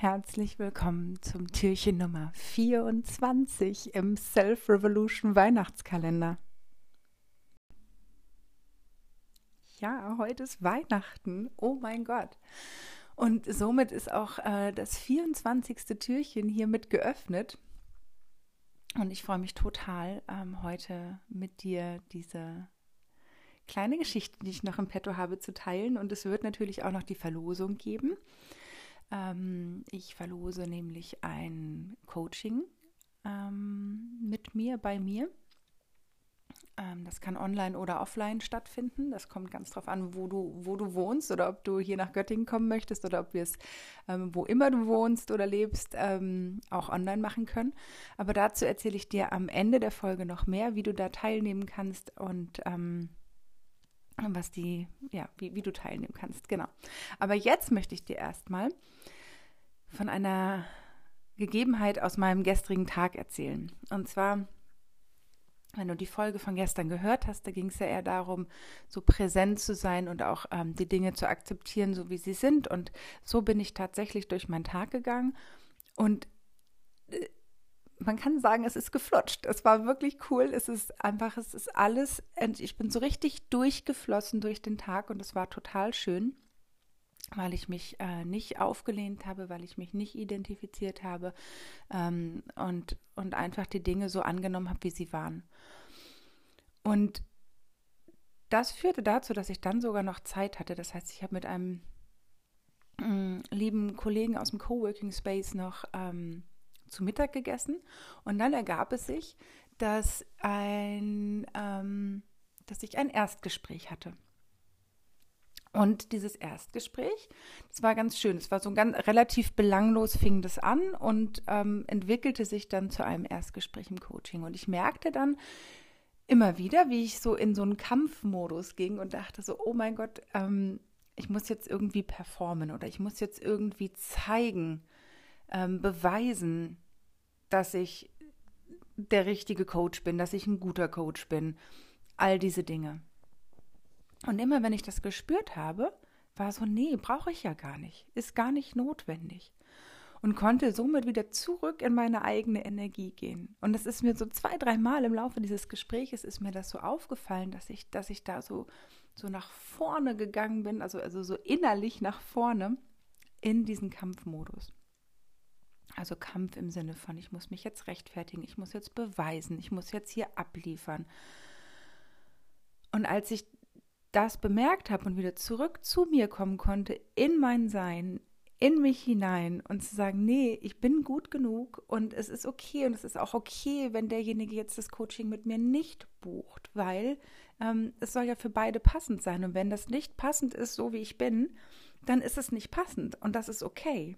Herzlich willkommen zum Türchen Nummer 24 im Self-Revolution Weihnachtskalender. Ja, heute ist Weihnachten. Oh mein Gott. Und somit ist auch äh, das 24. Türchen hiermit geöffnet. Und ich freue mich total, ähm, heute mit dir diese kleine Geschichte, die ich noch im Petto habe, zu teilen. Und es wird natürlich auch noch die Verlosung geben. Ähm, ich verlose nämlich ein Coaching ähm, mit mir, bei mir. Ähm, das kann online oder offline stattfinden. Das kommt ganz drauf an, wo du, wo du wohnst oder ob du hier nach Göttingen kommen möchtest oder ob wir es, ähm, wo immer du wohnst oder lebst, ähm, auch online machen können. Aber dazu erzähle ich dir am Ende der Folge noch mehr, wie du da teilnehmen kannst und ähm, was die, ja, wie, wie du teilnehmen kannst, genau. Aber jetzt möchte ich dir erstmal von einer Gegebenheit aus meinem gestrigen Tag erzählen. Und zwar, wenn du die Folge von gestern gehört hast, da ging es ja eher darum, so präsent zu sein und auch ähm, die Dinge zu akzeptieren, so wie sie sind. Und so bin ich tatsächlich durch meinen Tag gegangen. Und äh, man kann sagen, es ist geflutscht. Es war wirklich cool. Es ist einfach, es ist alles. Ich bin so richtig durchgeflossen durch den Tag und es war total schön weil ich mich äh, nicht aufgelehnt habe, weil ich mich nicht identifiziert habe ähm, und, und einfach die Dinge so angenommen habe, wie sie waren. Und das führte dazu, dass ich dann sogar noch Zeit hatte. Das heißt, ich habe mit einem äh, lieben Kollegen aus dem Coworking Space noch ähm, zu Mittag gegessen und dann ergab es sich, dass ein, ähm, dass ich ein Erstgespräch hatte. Und dieses Erstgespräch, das war ganz schön. Es war so ganz relativ belanglos, fing das an und ähm, entwickelte sich dann zu einem Erstgespräch im Coaching. Und ich merkte dann immer wieder, wie ich so in so einen Kampfmodus ging und dachte so, oh mein Gott, ähm, ich muss jetzt irgendwie performen oder ich muss jetzt irgendwie zeigen, ähm, beweisen, dass ich der richtige Coach bin, dass ich ein guter Coach bin. All diese Dinge. Und immer wenn ich das gespürt habe, war so, nee, brauche ich ja gar nicht, ist gar nicht notwendig. Und konnte somit wieder zurück in meine eigene Energie gehen. Und das ist mir so zwei, dreimal im Laufe dieses Gespräches ist mir das so aufgefallen, dass ich, dass ich da so, so nach vorne gegangen bin, also, also so innerlich nach vorne in diesen Kampfmodus. Also Kampf im Sinne von, ich muss mich jetzt rechtfertigen, ich muss jetzt beweisen, ich muss jetzt hier abliefern. Und als ich das bemerkt habe und wieder zurück zu mir kommen konnte, in mein Sein, in mich hinein und zu sagen, nee, ich bin gut genug und es ist okay und es ist auch okay, wenn derjenige jetzt das Coaching mit mir nicht bucht, weil ähm, es soll ja für beide passend sein und wenn das nicht passend ist, so wie ich bin, dann ist es nicht passend und das ist okay.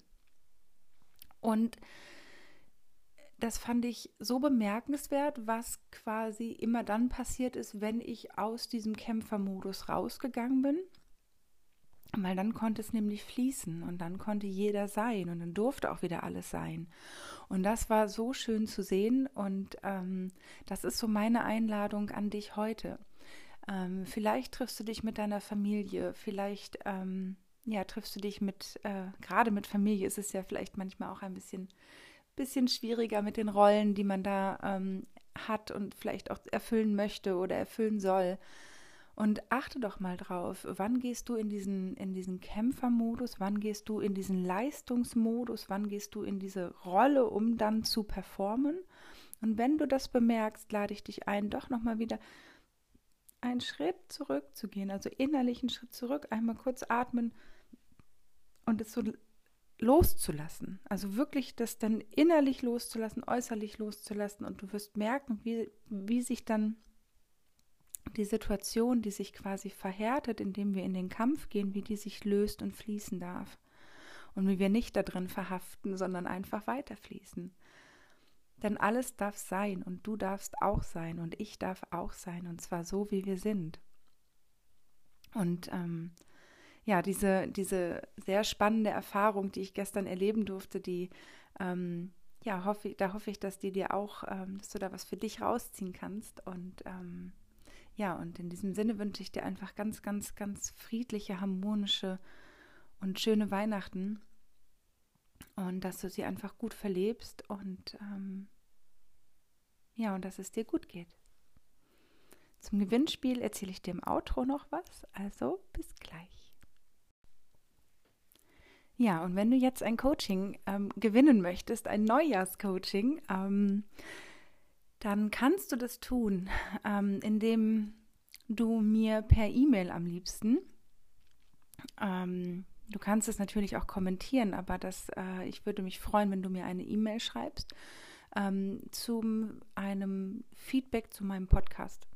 Und das fand ich so bemerkenswert, was quasi immer dann passiert ist, wenn ich aus diesem Kämpfermodus rausgegangen bin. Weil dann konnte es nämlich fließen und dann konnte jeder sein und dann durfte auch wieder alles sein. Und das war so schön zu sehen und ähm, das ist so meine Einladung an dich heute. Ähm, vielleicht triffst du dich mit deiner Familie, vielleicht ähm, ja, triffst du dich mit, äh, gerade mit Familie ist es ja vielleicht manchmal auch ein bisschen bisschen schwieriger mit den Rollen, die man da ähm, hat und vielleicht auch erfüllen möchte oder erfüllen soll. Und achte doch mal drauf, wann gehst du in diesen, in diesen Kämpfermodus, wann gehst du in diesen Leistungsmodus, wann gehst du in diese Rolle, um dann zu performen. Und wenn du das bemerkst, lade ich dich ein, doch nochmal wieder einen Schritt zurückzugehen, also innerlich einen Schritt zurück, einmal kurz atmen und es so loszulassen. Also wirklich das dann innerlich loszulassen, äußerlich loszulassen und du wirst merken, wie, wie sich dann die Situation, die sich quasi verhärtet, indem wir in den Kampf gehen, wie die sich löst und fließen darf. Und wie wir nicht da drin verhaften, sondern einfach weiterfließen. Denn alles darf sein und du darfst auch sein und ich darf auch sein und zwar so, wie wir sind. Und ähm, ja, diese, diese sehr spannende Erfahrung, die ich gestern erleben durfte, die, ähm, ja, hoffe, da hoffe ich, dass die dir auch, ähm, dass du da was für dich rausziehen kannst. Und ähm, ja, und in diesem Sinne wünsche ich dir einfach ganz, ganz, ganz friedliche, harmonische und schöne Weihnachten. und dass du sie einfach gut verlebst und ähm, ja, und dass es dir gut geht. Zum Gewinnspiel erzähle ich dir im Outro noch was, also bis gleich. Ja, und wenn du jetzt ein Coaching ähm, gewinnen möchtest, ein Neujahrscoaching, ähm, dann kannst du das tun, ähm, indem du mir per E-Mail am liebsten, ähm, du kannst es natürlich auch kommentieren, aber das, äh, ich würde mich freuen, wenn du mir eine E-Mail schreibst ähm, zu einem Feedback zu meinem Podcast.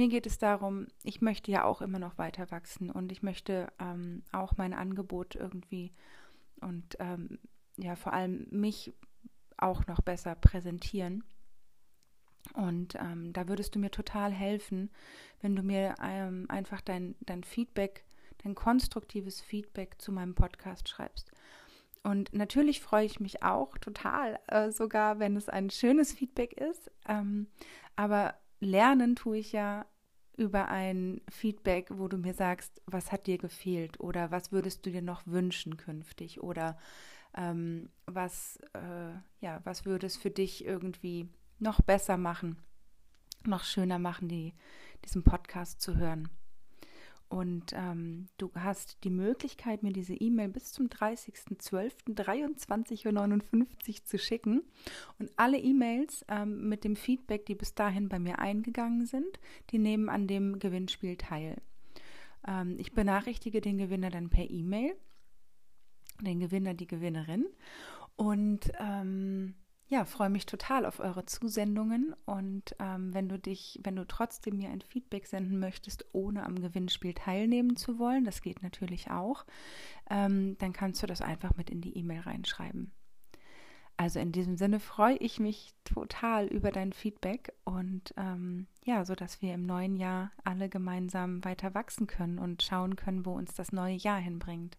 Mir geht es darum, ich möchte ja auch immer noch weiter wachsen und ich möchte ähm, auch mein Angebot irgendwie und ähm, ja vor allem mich auch noch besser präsentieren. Und ähm, da würdest du mir total helfen, wenn du mir ähm, einfach dein, dein Feedback, dein konstruktives Feedback zu meinem Podcast schreibst. Und natürlich freue ich mich auch total, äh, sogar wenn es ein schönes Feedback ist. Ähm, aber lernen tue ich ja über ein Feedback, wo du mir sagst, was hat dir gefehlt oder was würdest du dir noch wünschen künftig oder ähm, was, äh, ja, was würde es für dich irgendwie noch besser machen, noch schöner machen, die, diesen Podcast zu hören. Und ähm, du hast die Möglichkeit, mir diese E-Mail bis zum 30.12.23.59 Uhr zu schicken. Und alle E-Mails ähm, mit dem Feedback, die bis dahin bei mir eingegangen sind, die nehmen an dem Gewinnspiel teil. Ähm, ich benachrichtige den Gewinner dann per E-Mail, den Gewinner, die Gewinnerin. Und ähm, ja, freue mich total auf eure Zusendungen und ähm, wenn du dich, wenn du trotzdem mir ein Feedback senden möchtest, ohne am Gewinnspiel teilnehmen zu wollen, das geht natürlich auch, ähm, dann kannst du das einfach mit in die E-Mail reinschreiben. Also in diesem Sinne freue ich mich total über dein Feedback und ähm, ja, so dass wir im neuen Jahr alle gemeinsam weiter wachsen können und schauen können, wo uns das neue Jahr hinbringt.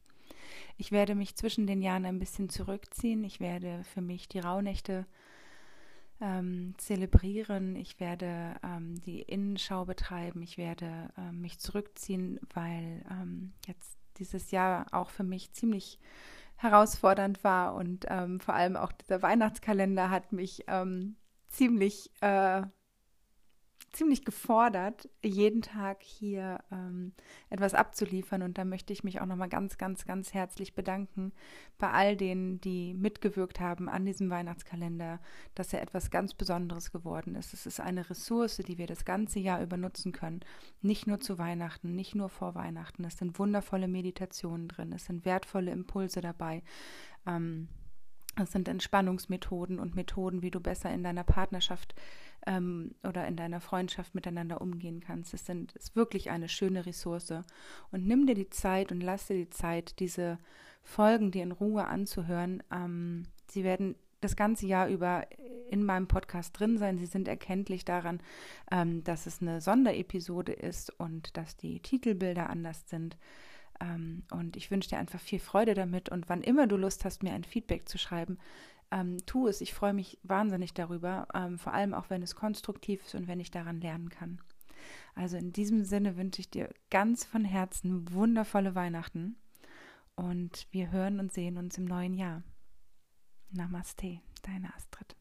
Ich werde mich zwischen den Jahren ein bisschen zurückziehen. Ich werde für mich die Rauhnächte ähm, zelebrieren. Ich werde ähm, die Innenschau betreiben. Ich werde ähm, mich zurückziehen, weil ähm, jetzt dieses Jahr auch für mich ziemlich herausfordernd war und ähm, vor allem auch dieser Weihnachtskalender hat mich ähm, ziemlich äh, ziemlich gefordert, jeden Tag hier ähm, etwas abzuliefern. Und da möchte ich mich auch nochmal ganz, ganz, ganz herzlich bedanken bei all denen, die mitgewirkt haben an diesem Weihnachtskalender, dass er etwas ganz Besonderes geworden ist. Es ist eine Ressource, die wir das ganze Jahr über nutzen können. Nicht nur zu Weihnachten, nicht nur vor Weihnachten. Es sind wundervolle Meditationen drin, es sind wertvolle Impulse dabei. Ähm, es sind Entspannungsmethoden und Methoden, wie du besser in deiner Partnerschaft ähm, oder in deiner Freundschaft miteinander umgehen kannst. Es sind, ist wirklich eine schöne Ressource. Und nimm dir die Zeit und lass dir die Zeit, diese Folgen dir in Ruhe anzuhören. Ähm, sie werden das ganze Jahr über in meinem Podcast drin sein. Sie sind erkenntlich daran, ähm, dass es eine Sonderepisode ist und dass die Titelbilder anders sind. Ähm, und ich wünsche dir einfach viel Freude damit. Und wann immer du Lust hast, mir ein Feedback zu schreiben, ähm, tu es. Ich freue mich wahnsinnig darüber, ähm, vor allem auch wenn es konstruktiv ist und wenn ich daran lernen kann. Also in diesem Sinne wünsche ich dir ganz von Herzen wundervolle Weihnachten und wir hören und sehen uns im neuen Jahr. Namaste, deine Astrid.